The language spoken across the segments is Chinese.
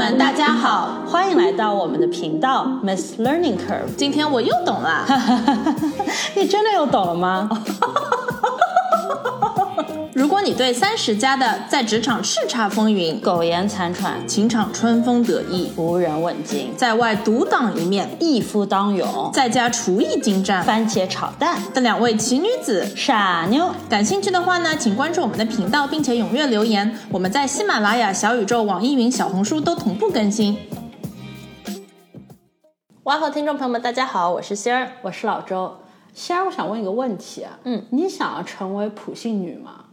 们，大家好，欢迎来到我们的频道 Miss Learning Curve。今天我又懂了，你真的又懂了吗？你对三十加的在职场叱咤风云、苟延残喘、情场春风得意、无人问津、在外独当一面、一夫当勇、在家厨艺精湛、番茄炒蛋的两位奇女子傻妞，感兴趣的话呢，请关注我们的频道，并且踊跃留言。我们在喜马拉雅、小宇宙、网易云、小红书都同步更新。哇哈听众朋友们，大家好，我是仙儿，我是老周。仙儿，我想问一个问题啊，嗯，你想要成为普信女吗？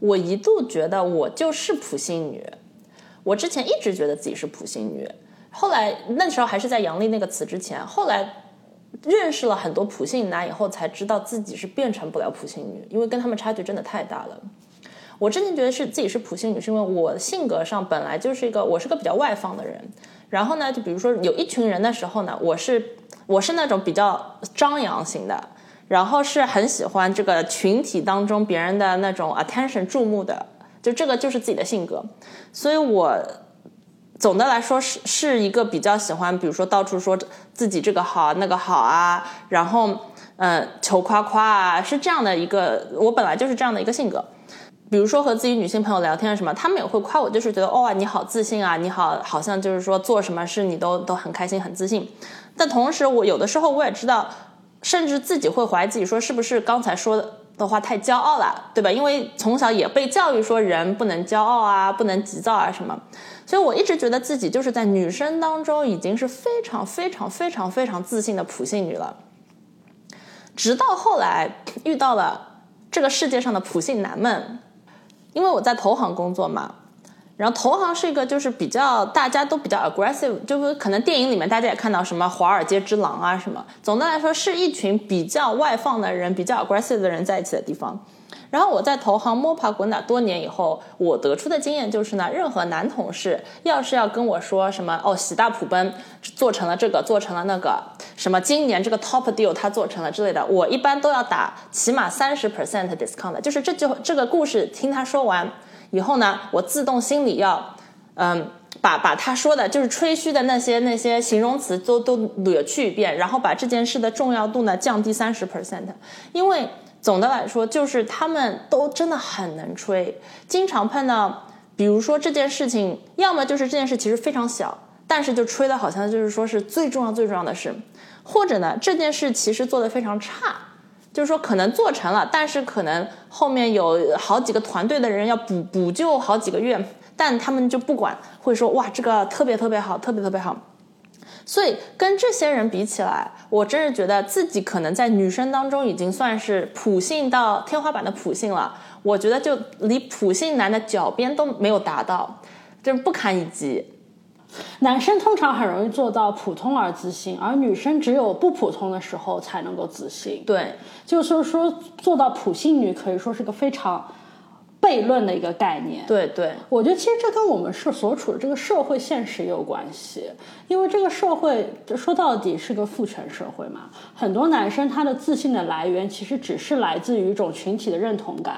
我一度觉得我就是普信女，我之前一直觉得自己是普信女，后来那时候还是在杨笠那个词之前，后来认识了很多普信男以后，才知道自己是变成不了普信女，因为跟他们差距真的太大了。我之前觉得是自己是普信女，是因为我性格上本来就是一个我是个比较外放的人，然后呢，就比如说有一群人的时候呢，我是我是那种比较张扬型的。然后是很喜欢这个群体当中别人的那种 attention 注目的，就这个就是自己的性格，所以我总的来说是是一个比较喜欢，比如说到处说自己这个好那个好啊，然后嗯求夸夸啊，是这样的一个，我本来就是这样的一个性格。比如说和自己女性朋友聊天什么，他们也会夸我，就是觉得哦你好自信啊，你好好像就是说做什么事你都都很开心很自信。但同时我有的时候我也知道。甚至自己会怀疑自己，说是不是刚才说的话太骄傲了，对吧？因为从小也被教育说人不能骄傲啊，不能急躁啊什么，所以我一直觉得自己就是在女生当中已经是非常非常非常非常自信的普信女了。直到后来遇到了这个世界上的普信男们，因为我在投行工作嘛。然后投行是一个就是比较大家都比较 aggressive，就是可能电影里面大家也看到什么华尔街之狼啊什么。总的来说是一群比较外放的人、比较 aggressive 的人在一起的地方。然后我在投行摸爬滚打多年以后，我得出的经验就是呢，任何男同事要是要跟我说什么哦喜大普奔做成了这个做成了那个什么今年这个 top deal 他做成了之类的，我一般都要打起码三十 percent discount，就是这就这个故事听他说完。以后呢，我自动心里要，嗯，把把他说的就是吹嘘的那些那些形容词都都捋去一遍，然后把这件事的重要度呢降低三十 percent，因为总的来说就是他们都真的很能吹，经常碰到，比如说这件事情，要么就是这件事其实非常小，但是就吹的好像就是说是最重要最重要的事，或者呢这件事其实做的非常差。就是说，可能做成了，但是可能后面有好几个团队的人要补补救好几个月，但他们就不管，会说哇，这个特别特别好，特别特别好。所以跟这些人比起来，我真是觉得自己可能在女生当中已经算是普信到天花板的普信了。我觉得就离普信男的脚边都没有达到，就是不堪一击。男生通常很容易做到普通而自信，而女生只有不普通的时候才能够自信。对，就是说做到普信女可以说是个非常悖论的一个概念。对对，我觉得其实这跟我们是所处的这个社会现实也有关系，因为这个社会说到底是个父权社会嘛，很多男生他的自信的来源其实只是来自于一种群体的认同感。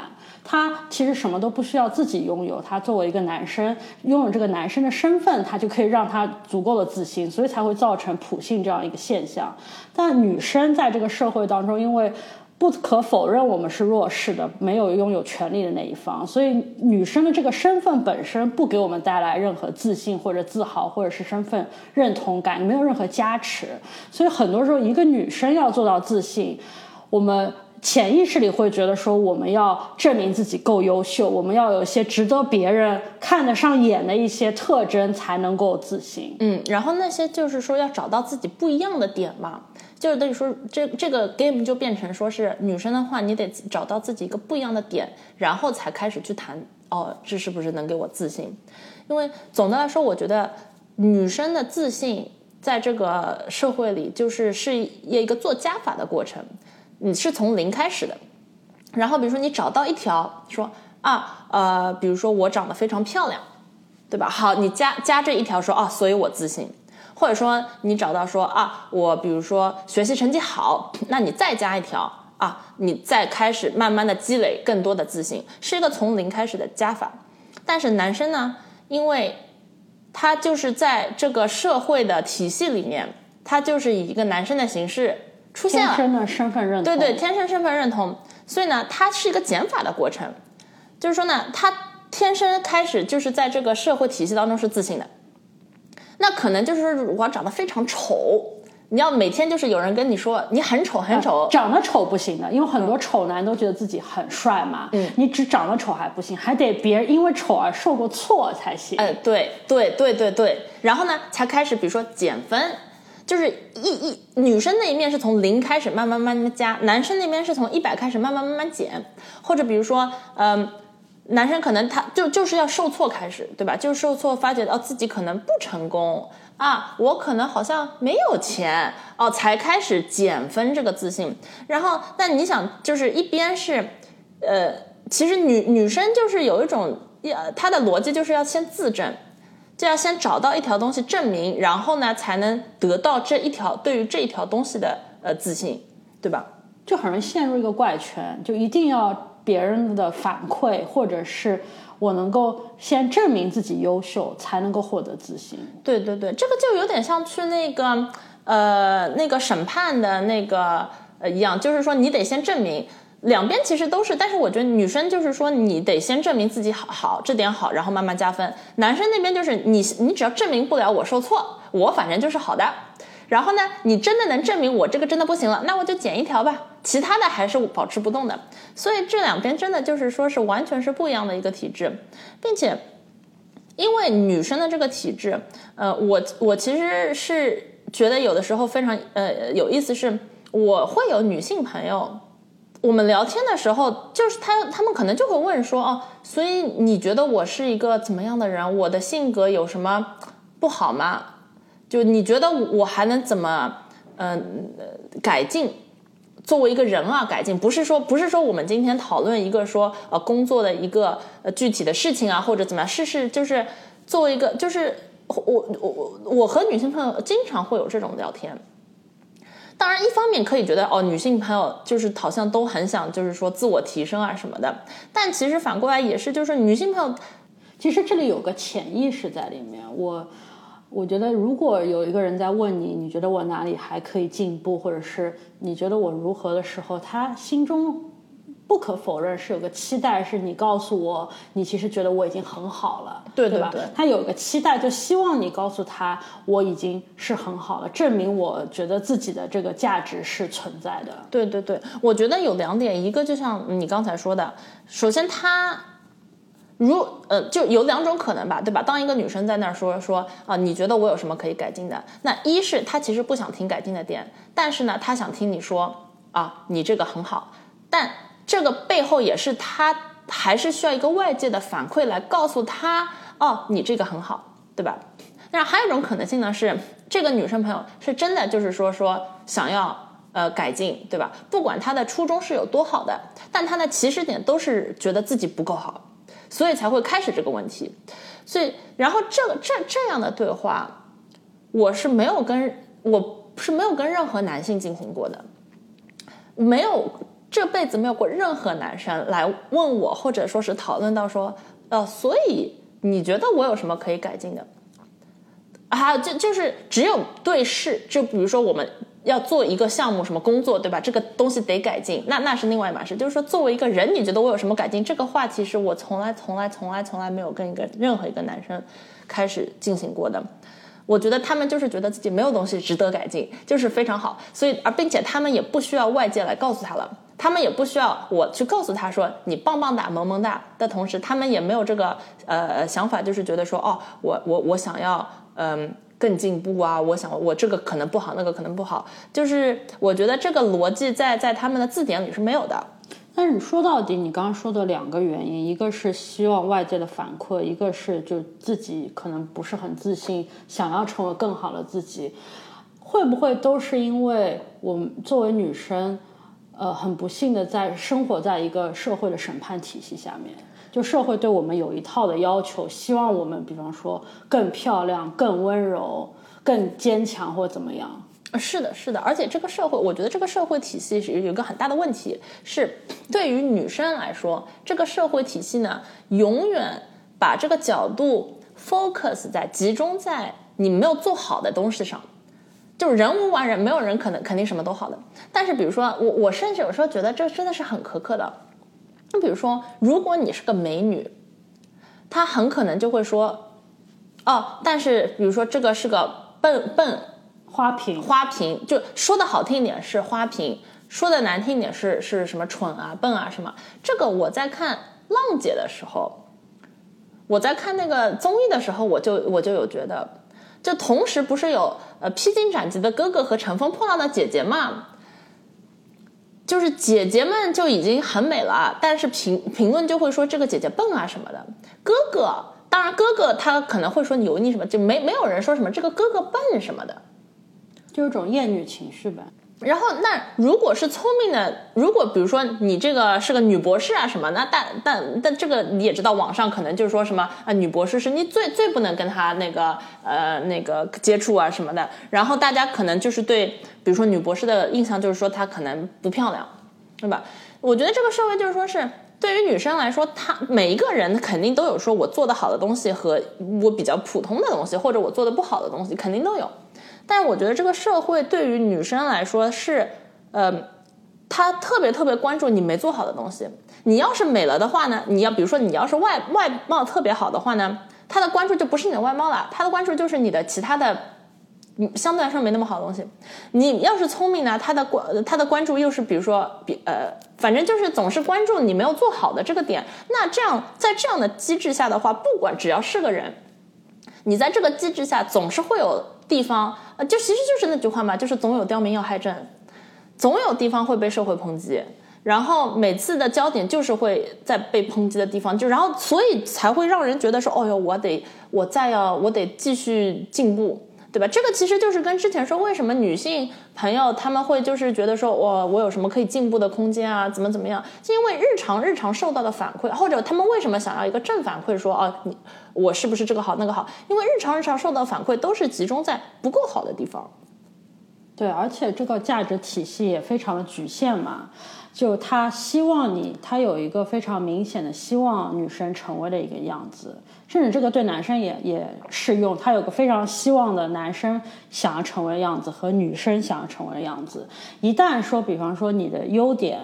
他其实什么都不需要自己拥有，他作为一个男生拥有这个男生的身份，他就可以让他足够的自信，所以才会造成普信这样一个现象。但女生在这个社会当中，因为不可否认我们是弱势的，没有拥有权利的那一方，所以女生的这个身份本身不给我们带来任何自信或者自豪，或者是身份认同感，没有任何加持。所以很多时候，一个女生要做到自信，我们。潜意识里会觉得说，我们要证明自己够优秀，我们要有一些值得别人看得上眼的一些特征，才能够自信。嗯，然后那些就是说要找到自己不一样的点嘛，就是等于说这这个 game 就变成说是女生的话，你得找到自己一个不一样的点，然后才开始去谈哦，这是不是能给我自信？因为总的来说，我觉得女生的自信在这个社会里就是是一个做加法的过程。你是从零开始的，然后比如说你找到一条说啊呃，比如说我长得非常漂亮，对吧？好，你加加这一条说啊，所以我自信，或者说你找到说啊，我比如说学习成绩好，那你再加一条啊，你再开始慢慢的积累更多的自信，是一个从零开始的加法。但是男生呢，因为他就是在这个社会的体系里面，他就是以一个男生的形式出现了，天生的身份认同。对对，天生身份认同。所以呢，它是一个减法的过程，就是说呢，他天生开始就是在这个社会体系当中是自信的。那可能就是说，我长得非常丑，你要每天就是有人跟你说你很丑很丑，长得丑不行的，因为很多丑男都觉得自己很帅嘛。嗯，你只长得丑还不行，还得别人因为丑而受过挫才行。哎，对对对对对，然后呢，才开始比如说减分，就是一一女生那一面是从零开始慢慢慢慢加，男生那边是从一百开始慢慢慢慢减，或者比如说，嗯。男生可能他就就是要受挫开始，对吧？就受挫，发觉到自己可能不成功啊，我可能好像没有钱哦，才开始减分这个自信。然后，但你想，就是一边是，呃，其实女女生就是有一种，呃，她的逻辑就是要先自证，就要先找到一条东西证明，然后呢，才能得到这一条对于这一条东西的呃自信，对吧？就很容易陷入一个怪圈，就一定要。别人的反馈，或者是我能够先证明自己优秀，才能够获得自信。对对对，这个就有点像去那个呃那个审判的那个呃一样，就是说你得先证明两边其实都是，但是我觉得女生就是说你得先证明自己好好这点好，然后慢慢加分。男生那边就是你你只要证明不了我受挫，我反正就是好的。然后呢，你真的能证明我这个真的不行了，那我就减一条吧，其他的还是保持不动的。所以这两边真的就是说是完全是不一样的一个体质，并且因为女生的这个体质，呃，我我其实是觉得有的时候非常呃有意思，是我会有女性朋友，我们聊天的时候，就是他他们可能就会问说，哦，所以你觉得我是一个怎么样的人？我的性格有什么不好吗？就你觉得我还能怎么嗯改进？作为一个人啊，改进不是说不是说我们今天讨论一个说呃工作的一个呃具体的事情啊，或者怎么样？是是就是作为一个就是我我我和女性朋友经常会有这种聊天。当然，一方面可以觉得哦，女性朋友就是好像都很想就是说自我提升啊什么的。但其实反过来也是，就是女性朋友其实这里有个潜意识在里面，我。我觉得，如果有一个人在问你，你觉得我哪里还可以进步，或者是你觉得我如何的时候，他心中不可否认是有个期待，是你告诉我，你其实觉得我已经很好了，对对吧？他有个期待，就希望你告诉他我已经是很好了，证明我觉得自己的这个价值是存在的。对对对，我觉得有两点，一个就像你刚才说的，首先他。如呃，就有两种可能吧，对吧？当一个女生在那儿说说啊，你觉得我有什么可以改进的？那一是她其实不想听改进的点，但是呢，她想听你说啊，你这个很好。但这个背后也是他还是需要一个外界的反馈来告诉他哦，你这个很好，对吧？那还有一种可能性呢，是这个女生朋友是真的就是说说想要呃改进，对吧？不管她的初衷是有多好的，但她的起始点都是觉得自己不够好。所以才会开始这个问题，所以然后这个这这样的对话，我是没有跟我是没有跟任何男性进行过的，没有这辈子没有过任何男生来问我，或者说是讨论到说，呃，所以你觉得我有什么可以改进的？啊，就就是只有对视，就比如说我们。要做一个项目，什么工作，对吧？这个东西得改进，那那是另外一码事。就是说，作为一个人，你觉得我有什么改进？这个话题是我从来、从来、从来、从来没有跟一个任何一个男生开始进行过的。我觉得他们就是觉得自己没有东西值得改进，就是非常好。所以，而并且他们也不需要外界来告诉他了，他们也不需要我去告诉他说你棒棒哒、萌萌哒的同时，他们也没有这个呃想法，就是觉得说哦，我我我想要嗯。更进步啊！我想，我这个可能不好，那个可能不好，就是我觉得这个逻辑在在他们的字典里是没有的。但是你说到底，你刚刚说的两个原因，一个是希望外界的反馈，一个是就自己可能不是很自信，想要成为更好的自己，会不会都是因为我们作为女生，呃，很不幸的在生活在一个社会的审判体系下面？就社会对我们有一套的要求，希望我们，比方说更漂亮、更温柔、更坚强，或怎么样？是的，是的。而且这个社会，我觉得这个社会体系是有一个很大的问题，是对于女生来说，这个社会体系呢，永远把这个角度 focus 在集中在你没有做好的东西上。就人无完人，没有人可能肯定什么都好的。但是比如说我，我甚至有时候觉得这真的是很苛刻的。就比如说，如果你是个美女，她很可能就会说，哦，但是比如说这个是个笨笨花瓶，花瓶，就说的好听一点是花瓶，说的难听一点是是什么蠢啊笨啊什么。这个我在看浪姐的时候，我在看那个综艺的时候，我就我就有觉得。就同时不是有呃披荆斩棘的哥哥和乘风破浪的姐姐嘛？就是姐姐们就已经很美了，但是评评论就会说这个姐姐笨啊什么的。哥哥当然哥哥他可能会说油腻什么，就没没有人说什么这个哥哥笨什么的，就是种厌女情绪呗。然后，那如果是聪明的，如果比如说你这个是个女博士啊什么，那但但但这个你也知道，网上可能就是说什么啊，女博士是你最最不能跟她那个呃那个接触啊什么的。然后大家可能就是对，比如说女博士的印象就是说她可能不漂亮，对吧？我觉得这个社会就是说是对于女生来说，她每一个人肯定都有说我做的好的东西和我比较普通的东西，或者我做的不好的东西，肯定都有。但我觉得这个社会对于女生来说是，呃，她特别特别关注你没做好的东西。你要是美了的话呢，你要比如说你要是外外貌特别好的话呢，她的关注就不是你的外貌了，她的关注就是你的其他的，相对来说没那么好的东西。你要是聪明呢，他的关他的关注又是比如说比呃，反正就是总是关注你没有做好的这个点。那这样在这样的机制下的话，不管只要是个人，你在这个机制下总是会有地方。就其实就是那句话嘛，就是总有刁民要害朕，总有地方会被社会抨击，然后每次的焦点就是会在被抨击的地方，就然后所以才会让人觉得说，哦哟，我得我再要我得继续进步。对吧？这个其实就是跟之前说，为什么女性朋友他们会就是觉得说，我我有什么可以进步的空间啊？怎么怎么样？因为日常日常受到的反馈，或者他们为什么想要一个正反馈？说啊，你我是不是这个好那个好？因为日常日常受到反馈都是集中在不够好的地方。对，而且这个价值体系也非常的局限嘛。就他希望你，他有一个非常明显的希望女生成为的一个样子，甚至这个对男生也也适用。他有个非常希望的男生想要成为的样子和女生想要成为的样子。一旦说，比方说你的优点。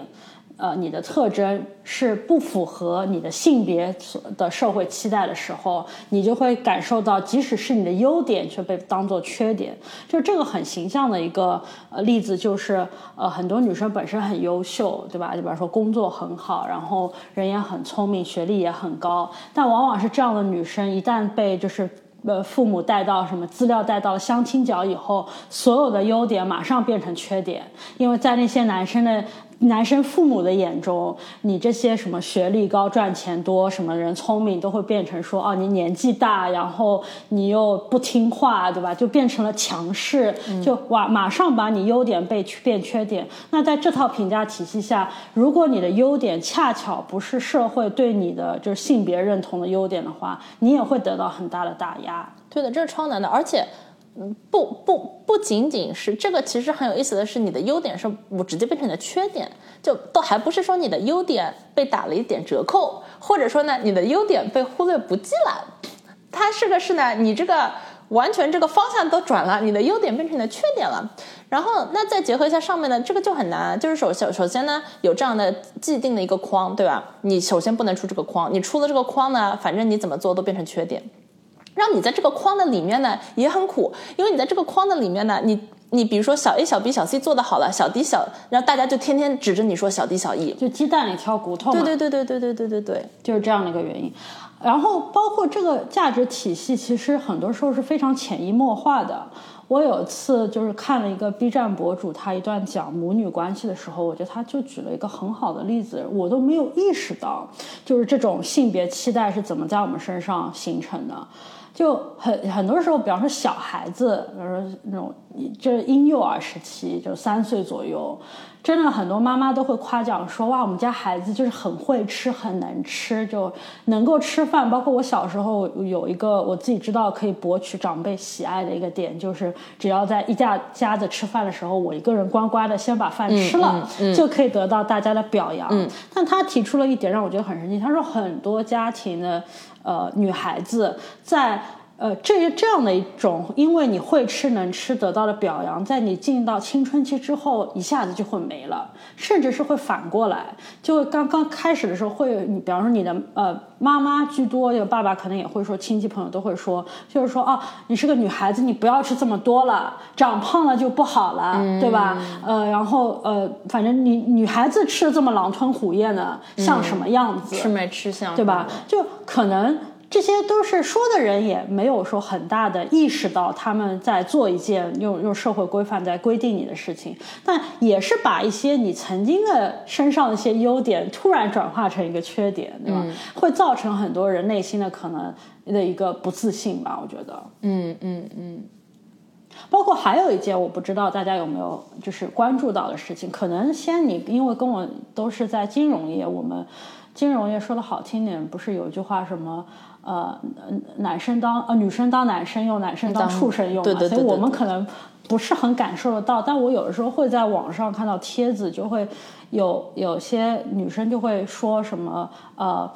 呃，你的特征是不符合你的性别的社会期待的时候，你就会感受到，即使是你的优点却被当做缺点。就这个很形象的一个呃例子，就是呃很多女生本身很优秀，对吧？就比方说工作很好，然后人也很聪明，学历也很高，但往往是这样的女生，一旦被就是呃父母带到什么资料带到相亲角以后，所有的优点马上变成缺点，因为在那些男生的。男生父母的眼中，你这些什么学历高、赚钱多、什么人聪明，都会变成说哦，你年纪大，然后你又不听话，对吧？就变成了强势，就哇，马上把你优点被变缺点。那在这套评价体系下，如果你的优点恰巧不是社会对你的就是性别认同的优点的话，你也会得到很大的打压。对的，这是超难的，而且。嗯，不不不仅仅是这个，其实很有意思的是，你的优点是我直接变成你的缺点，就都还不是说你的优点被打了一点折扣，或者说呢，你的优点被忽略不计了。它是个是呢，你这个完全这个方向都转了，你的优点变成你的缺点了。然后那再结合一下上面的这个就很难，就是首先首先呢有这样的既定的一个框，对吧？你首先不能出这个框，你出了这个框呢，反正你怎么做都变成缺点。让你在这个框的里面呢也很苦，因为你在这个框的里面呢，你你比如说小 A 小 B 小 C 做的好了，小 D 小，然后大家就天天指着你说小 D 小 E，就鸡蛋里挑骨头嘛。对对对对对对对对对，就是这样的一个原因。然后包括这个价值体系，其实很多时候是非常潜移默化的。我有一次就是看了一个 B 站博主他一段讲母女关系的时候，我觉得他就举了一个很好的例子，我都没有意识到，就是这种性别期待是怎么在我们身上形成的。就很很多时候，比方说小孩子，比如说那种就是婴幼儿时期，就三岁左右，真的很多妈妈都会夸奖说：“哇，我们家孩子就是很会吃，很能吃，就能够吃饭。”包括我小时候有一个我自己知道可以博取长辈喜爱的一个点，就是是只要在一家家子吃饭的时候，我一个人乖乖的先把饭吃了，就可以得到大家的表扬。但他提出了一点让我觉得很神奇，他说很多家庭的呃女孩子在。呃，这这样的一种，因为你会吃能吃得到的表扬，在你进到青春期之后，一下子就会没了，甚至是会反过来。就刚刚开始的时候，会你比方说你的呃妈妈居多，有爸爸可能也会说，亲戚朋友都会说，就是说啊，你是个女孩子，你不要吃这么多了，长胖了就不好了，对吧？呃，然后呃，反正你女孩子吃的这么狼吞虎咽的，像什么样子？吃没吃相，对吧？就可能。这些都是说的人也没有说很大的意识到他们在做一件用用社会规范在规定你的事情，但也是把一些你曾经的身上的一些优点突然转化成一个缺点，对吧？会造成很多人内心的可能的一个不自信吧？我觉得，嗯嗯嗯。包括还有一件我不知道大家有没有就是关注到的事情，可能先你因为跟我都是在金融业，我们金融业说的好听点，不是有一句话什么？呃，男生当呃女生当男生用，男生当畜生用嘛，所以我们可能不是很感受得到。但我有的时候会在网上看到帖子，就会有有些女生就会说什么呃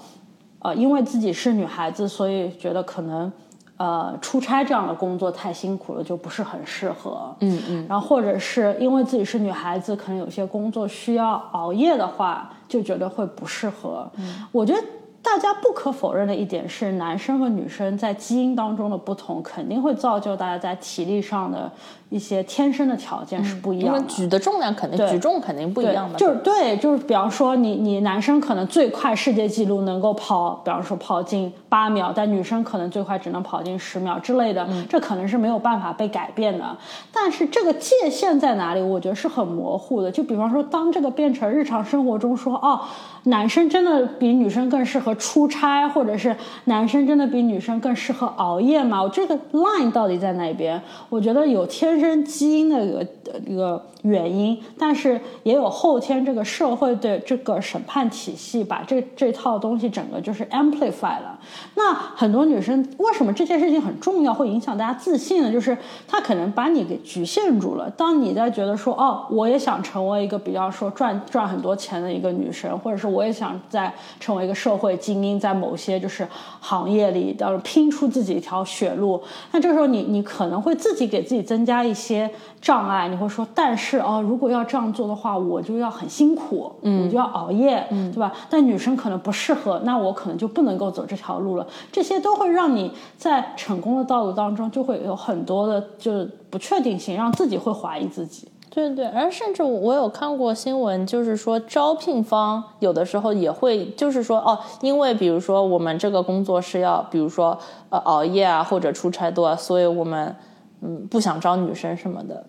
呃，因为自己是女孩子，所以觉得可能呃出差这样的工作太辛苦了，就不是很适合。嗯嗯。然后或者是因为自己是女孩子，可能有些工作需要熬夜的话，就觉得会不适合。嗯，我觉得。大家不可否认的一点是，男生和女生在基因当中的不同，肯定会造就大家在体力上的。一些天生的条件是不一样的，举的重量肯定举重肯定不一样的。就是对，就是比方说你你男生可能最快世界纪录能够跑，比方说跑进八秒，但女生可能最快只能跑进十秒之类的，这可能是没有办法被改变的。但是这个界限在哪里？我觉得是很模糊的。就比方说，当这个变成日常生活中说，哦，男生真的比女生更适合出差，或者是男生真的比女生更适合熬夜吗？我这个 line 到底在哪边？我觉得有天。天生基因的一个一个原因，但是也有后天这个社会的这个审判体系把这这套东西整个就是 amplify 了。那很多女生为什么这件事情很重要，会影响大家自信呢？就是她可能把你给局限住了。当你在觉得说哦，我也想成为一个比较说赚赚很多钱的一个女生，或者是我也想在成为一个社会精英，在某些就是行业里要拼出自己一条血路。那这时候你你可能会自己给自己增加一些障碍。你会说，但是哦，如果要这样做的话，我就要很辛苦，嗯，我就要熬夜，嗯，对吧？但女生可能不适合，那我可能就不能够走这条路了。这些都会让你在成功的道路当中就会有很多的就是不确定性，让自己会怀疑自己。对对，而甚至我有看过新闻，就是说招聘方有的时候也会就是说哦，因为比如说我们这个工作是要比如说呃熬夜啊或者出差多，所以我们嗯不想招女生什么的。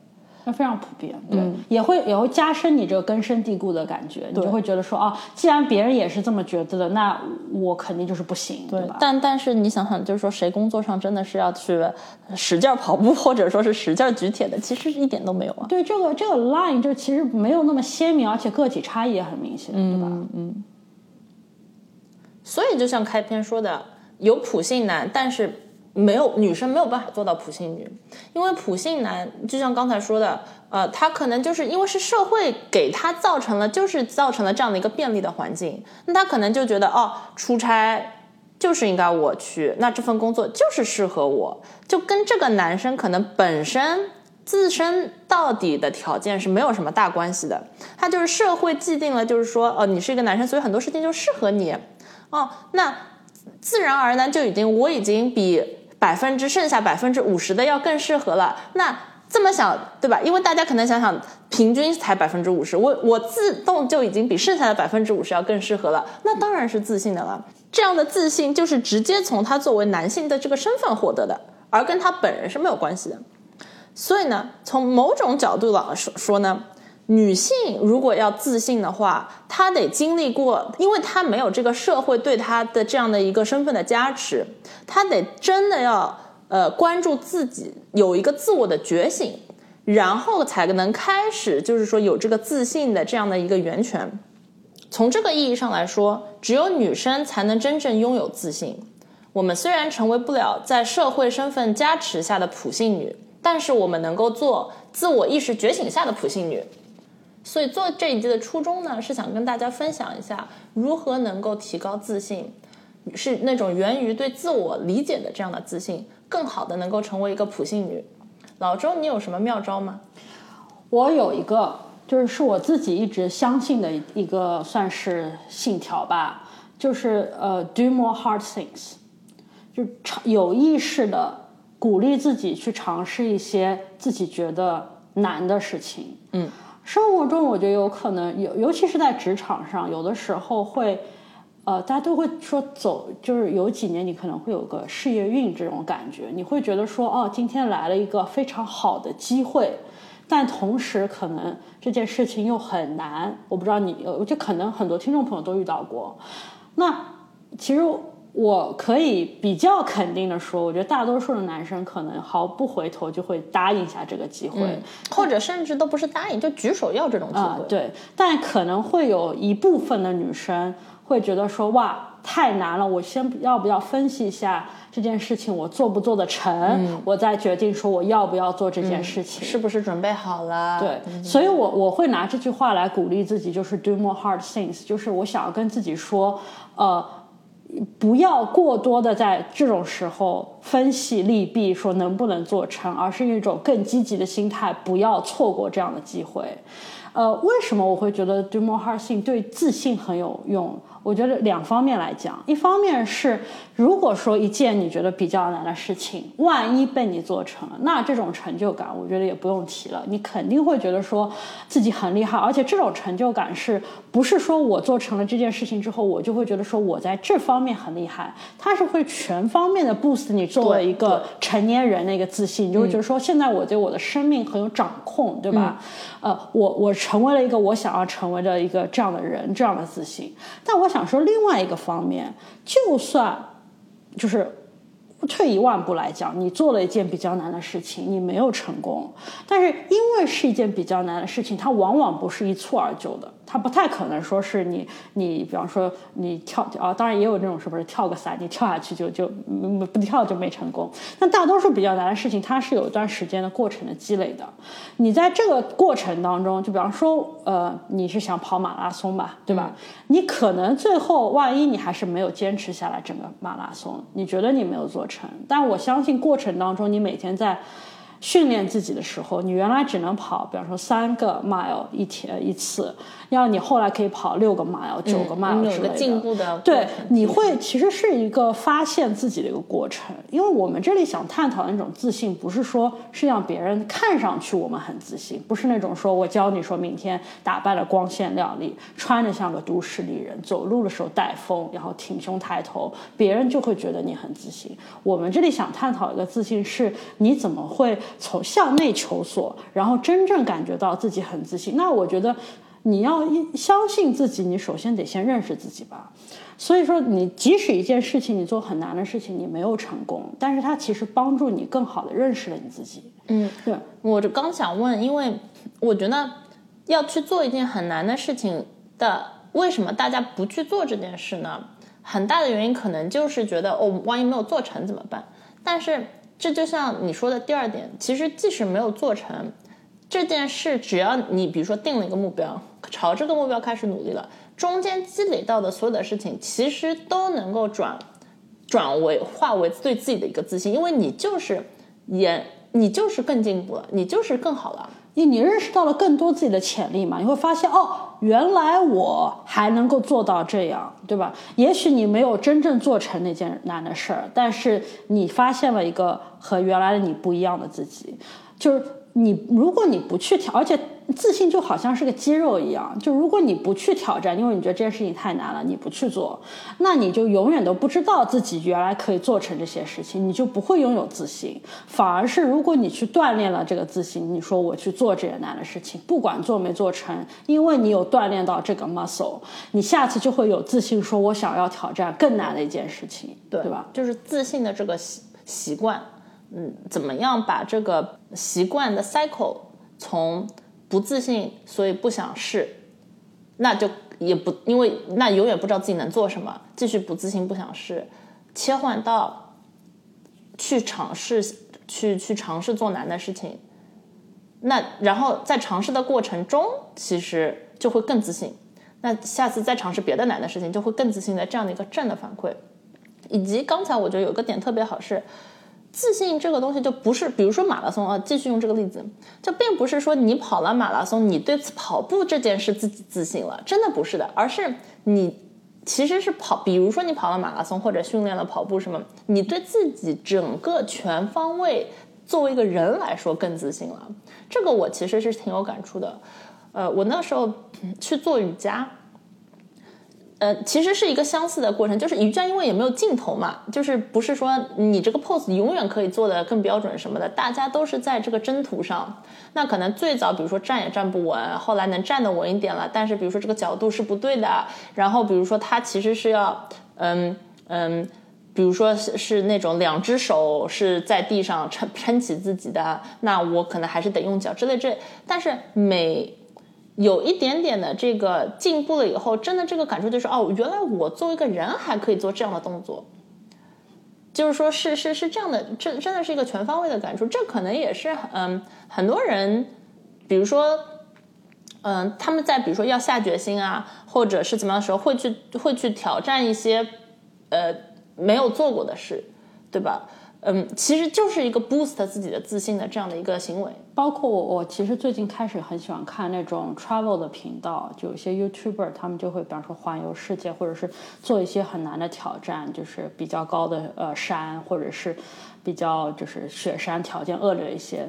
非常普遍，对，也会也会加深你这个根深蒂固的感觉，你就会觉得说，哦，既然别人也是这么觉得的，那我肯定就是不行，对吧？但但是你想想，就是说，谁工作上真的是要去使劲跑步，或者说是使劲举铁的，其实一点都没有啊。对，这个这个 line 就其实没有那么鲜明，而且个体差异也很明显，对吧？嗯。所以就像开篇说的，有普信男，但是。没有女生没有办法做到普信女，因为普信男就像刚才说的，呃，他可能就是因为是社会给他造成了，就是造成了这样的一个便利的环境，那他可能就觉得哦，出差就是应该我去，那这份工作就是适合我，就跟这个男生可能本身自身到底的条件是没有什么大关系的，他就是社会既定了，就是说，哦，你是一个男生，所以很多事情就适合你，哦，那自然而然就已经我已经比。百分之剩下百分之五十的要更适合了，那这么想对吧？因为大家可能想想，平均才百分之五十，我我自动就已经比剩下的百分之五十要更适合了，那当然是自信的了。这样的自信就是直接从他作为男性的这个身份获得的，而跟他本人是没有关系的。所以呢，从某种角度来说说呢。女性如果要自信的话，她得经历过，因为她没有这个社会对她的这样的一个身份的加持，她得真的要呃关注自己，有一个自我的觉醒，然后才能开始，就是说有这个自信的这样的一个源泉。从这个意义上来说，只有女生才能真正拥有自信。我们虽然成为不了在社会身份加持下的普信女。但是我们能够做自我意识觉醒下的普信女。所以做这一季的初衷呢，是想跟大家分享一下如何能够提高自信，是那种源于对自我理解的这样的自信，更好的能够成为一个普信女。老周，你有什么妙招吗？我有一个，就是是我自己一直相信的一个算是信条吧，就是呃，do more hard things，就有意识的鼓励自己去尝试一些自己觉得难的事情。嗯，生活中我觉得有可能有，尤其是在职场上，有的时候会，呃，大家都会说走，就是有几年你可能会有个事业运这种感觉，你会觉得说，哦，今天来了一个非常好的机会。但同时，可能这件事情又很难。我不知道你，我就可能很多听众朋友都遇到过。那其实我可以比较肯定的说，我觉得大多数的男生可能毫不回头就会答应下这个机会，或者甚至都不是答应，就举手要这种机会。对，但可能会有一部分的女生会觉得说，哇。太难了，我先要不要分析一下这件事情，我做不做得成，我再决定说我要不要做这件事情，是不是准备好了？对，所以我我会拿这句话来鼓励自己，就是 do more hard things，就是我想要跟自己说，呃，不要过多的在这种时候分析利弊，说能不能做成，而是一种更积极的心态，不要错过这样的机会。呃，为什么我会觉得 do more hard thing 对自信很有用？我觉得两方面来讲，一方面是如果说一件你觉得比较难的事情，万一被你做成了，那这种成就感，我觉得也不用提了。你肯定会觉得说自己很厉害，而且这种成就感是不是说我做成了这件事情之后，我就会觉得说我在这方面很厉害？它是会全方面的 boost 你作为一个成年人的一个自信，你就会觉得说现在我对我的生命很有掌控，对吧？呃，我我成为了一个我想要成为的一个这样的人，这样的自信。但我想。想说另外一个方面，就算就是退一万步来讲，你做了一件比较难的事情，你没有成功，但是因为是一件比较难的事情，它往往不是一蹴而就的。他不太可能说是你，你比方说你跳啊，当然也有这种是不是跳个伞，你跳下去就就不跳就没成功。那大多数比较难的事情，它是有一段时间的过程的积累的。你在这个过程当中，就比方说呃，你是想跑马拉松吧，对吧？你可能最后万一你还是没有坚持下来整个马拉松，你觉得你没有做成，但我相信过程当中你每天在。训练自己的时候，你原来只能跑，比方说三个 mile 一天一次，要你后来可以跑六个 mile、九个 mile 之类的。进步的。对，你会其实是一个发现自己的一个过程。因为我们这里想探讨的那种自信，不是说是让别人看上去我们很自信，不是那种说我教你说明天打扮的光鲜亮丽，穿着像个都市丽人，走路的时候带风，然后挺胸抬头，别人就会觉得你很自信。我们这里想探讨一个自信，是你怎么会。从向内求索，然后真正感觉到自己很自信。那我觉得你要相信自己，你首先得先认识自己吧。所以说，你即使一件事情你做很难的事情，你没有成功，但是它其实帮助你更好的认识了你自己。嗯，对。我就刚想问，因为我觉得要去做一件很难的事情的，为什么大家不去做这件事呢？很大的原因可能就是觉得，哦，万一没有做成怎么办？但是。这就像你说的第二点，其实即使没有做成这件事，只要你比如说定了一个目标，朝这个目标开始努力了，中间积累到的所有的事情，其实都能够转转为化为对自己的一个自信，因为你就是也你就是更进步了，你就是更好了。你你认识到了更多自己的潜力嘛？你会发现哦，原来我还能够做到这样，对吧？也许你没有真正做成那件难的事儿，但是你发现了一个和原来的你不一样的自己，就是你如果你不去挑，而且。自信就好像是个肌肉一样，就如果你不去挑战，因为你觉得这件事情太难了，你不去做，那你就永远都不知道自己原来可以做成这些事情，你就不会拥有自信。反而是如果你去锻炼了这个自信，你说我去做这些难的事情，不管做没做成，因为你有锻炼到这个 muscle，你下次就会有自信，说我想要挑战更难的一件事情，对对吧？就是自信的这个习习惯，嗯，怎么样把这个习惯的 cycle 从不自信，所以不想试，那就也不因为那永远不知道自己能做什么，继续不自信不想试，切换到去尝试去去尝试做难的事情，那然后在尝试的过程中，其实就会更自信。那下次再尝试别的难的事情，就会更自信的这样的一个正的反馈。以及刚才我觉得有个点特别好是，自信这个东西就不是，比如说马拉松啊，继续用这个例子，就并不是说你跑了马拉松，你对此跑步这件事自己自信了，真的不是的，而是你其实是跑，比如说你跑了马拉松或者训练了跑步什么，你对自己整个全方位作为一个人来说更自信了。这个我其实是挺有感触的。呃，我那时候去做瑜伽。呃，其实是一个相似的过程，就是瑜伽因为也没有镜头嘛，就是不是说你这个 pose 永远可以做的更标准什么的，大家都是在这个征途上。那可能最早比如说站也站不稳，后来能站得稳一点了，但是比如说这个角度是不对的，然后比如说他其实是要，嗯嗯，比如说是是那种两只手是在地上撑撑起自己的，那我可能还是得用脚之类这，但是每。有一点点的这个进步了以后，真的这个感受就是哦，原来我作为一个人还可以做这样的动作，就是说是是是这样的，这真的是一个全方位的感触。这可能也是嗯，很多人，比如说嗯，他们在比如说要下决心啊，或者是怎么样的时候，会去会去挑战一些呃没有做过的事，对吧？嗯，其实就是一个 boost 自己的自信的这样的一个行为。包括我，我其实最近开始很喜欢看那种 travel 的频道，就有些 YouTuber 他们就会，比方说环游世界，或者是做一些很难的挑战，就是比较高的呃山，或者是比较就是雪山条件恶劣一些。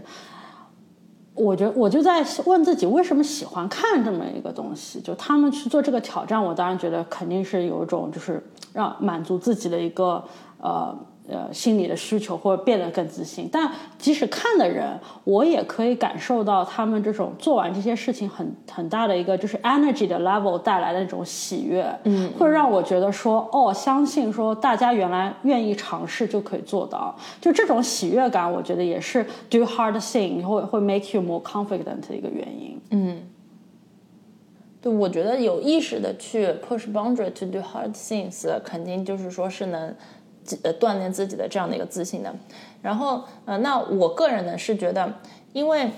我觉我就在问自己，为什么喜欢看这么一个东西？就他们去做这个挑战，我当然觉得肯定是有一种就是让满足自己的一个呃。呃，心理的需求或者变得更自信，但即使看的人，我也可以感受到他们这种做完这些事情很很大的一个就是 energy 的 level 带来的那种喜悦，嗯，会让我觉得说，哦，相信说大家原来愿意尝试就可以做到，就这种喜悦感，我觉得也是 do hard thing 会会 make you more confident 的一个原因，嗯，对，我觉得有意识的去 push boundary to do hard things，肯定就是说是能。呃，锻炼自己的这样的一个自信的，然后呃，那我个人呢是觉得，因为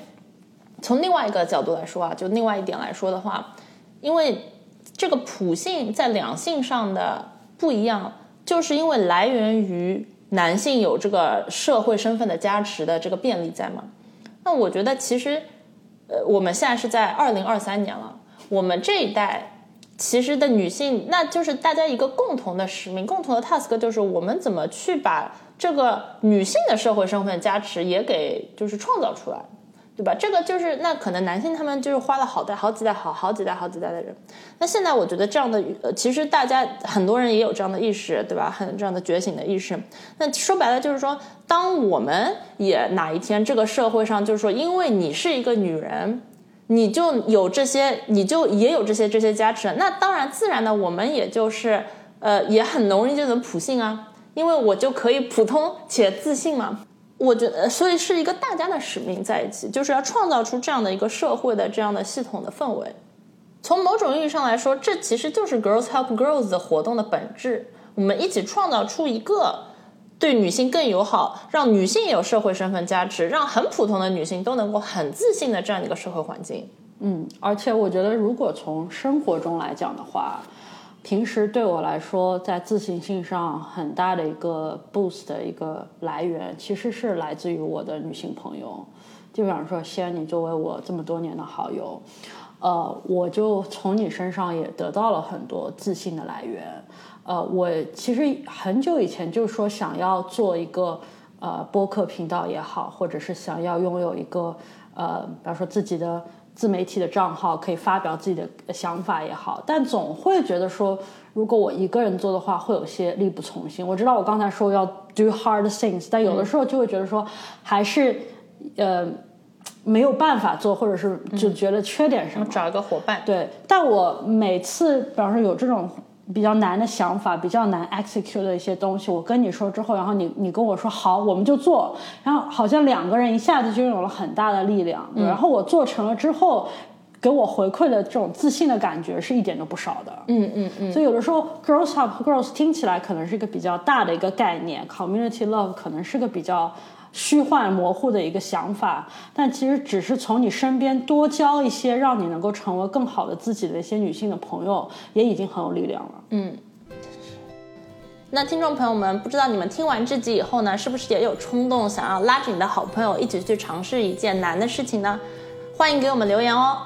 从另外一个角度来说啊，就另外一点来说的话，因为这个普性在两性上的不一样，就是因为来源于男性有这个社会身份的加持的这个便利在嘛。那我觉得其实，呃，我们现在是在二零二三年了，我们这一代。其实的女性，那就是大家一个共同的使命，共同的 task，就是我们怎么去把这个女性的社会身份加持也给就是创造出来，对吧？这个就是那可能男性他们就是花了好代好几代好好几代好几代的人，那现在我觉得这样的，呃，其实大家很多人也有这样的意识，对吧？很这样的觉醒的意识。那说白了就是说，当我们也哪一天这个社会上就是说，因为你是一个女人。你就有这些，你就也有这些这些加持，那当然自然的，我们也就是呃也很容易就能普信啊，因为我就可以普通且自信嘛。我觉得，所以是一个大家的使命在一起，就是要创造出这样的一个社会的这样的系统的氛围。从某种意义上来说，这其实就是 Girls Help Girls 的活动的本质。我们一起创造出一个。对女性更友好，让女性有社会身份加持，让很普通的女性都能够很自信的这样一个社会环境。嗯，而且我觉得，如果从生活中来讲的话，平时对我来说，在自信心上很大的一个 boost 的一个来源，其实是来自于我的女性朋友。就比方说，西安，你作为我这么多年的好友，呃，我就从你身上也得到了很多自信的来源。呃，我其实很久以前就说想要做一个呃播客频道也好，或者是想要拥有一个呃，比方说自己的自媒体的账号，可以发表自己的想法也好，但总会觉得说，如果我一个人做的话，会有些力不从心。我知道我刚才说要 do hard things，但有的时候就会觉得说，还是呃没有办法做，或者是就觉得缺点什么，找一个伙伴。对，但我每次比方说有这种。比较难的想法，比较难 execute 的一些东西，我跟你说之后，然后你你跟我说好，我们就做，然后好像两个人一下子就拥有了很大的力量。然后我做成了之后，给我回馈的这种自信的感觉是一点都不少的。嗯嗯嗯。所以有的时候，girls help girls 听起来可能是一个比较大的一个概念，community love 可能是个比较虚幻模糊的一个想法，但其实只是从你身边多交一些让你能够成为更好的自己的一些女性的朋友，也已经很有力量了。嗯。那听众朋友们，不知道你们听完这集以后呢，是不是也有冲动想要拉着你的好朋友一起去尝试一件难的事情呢？欢迎给我们留言哦。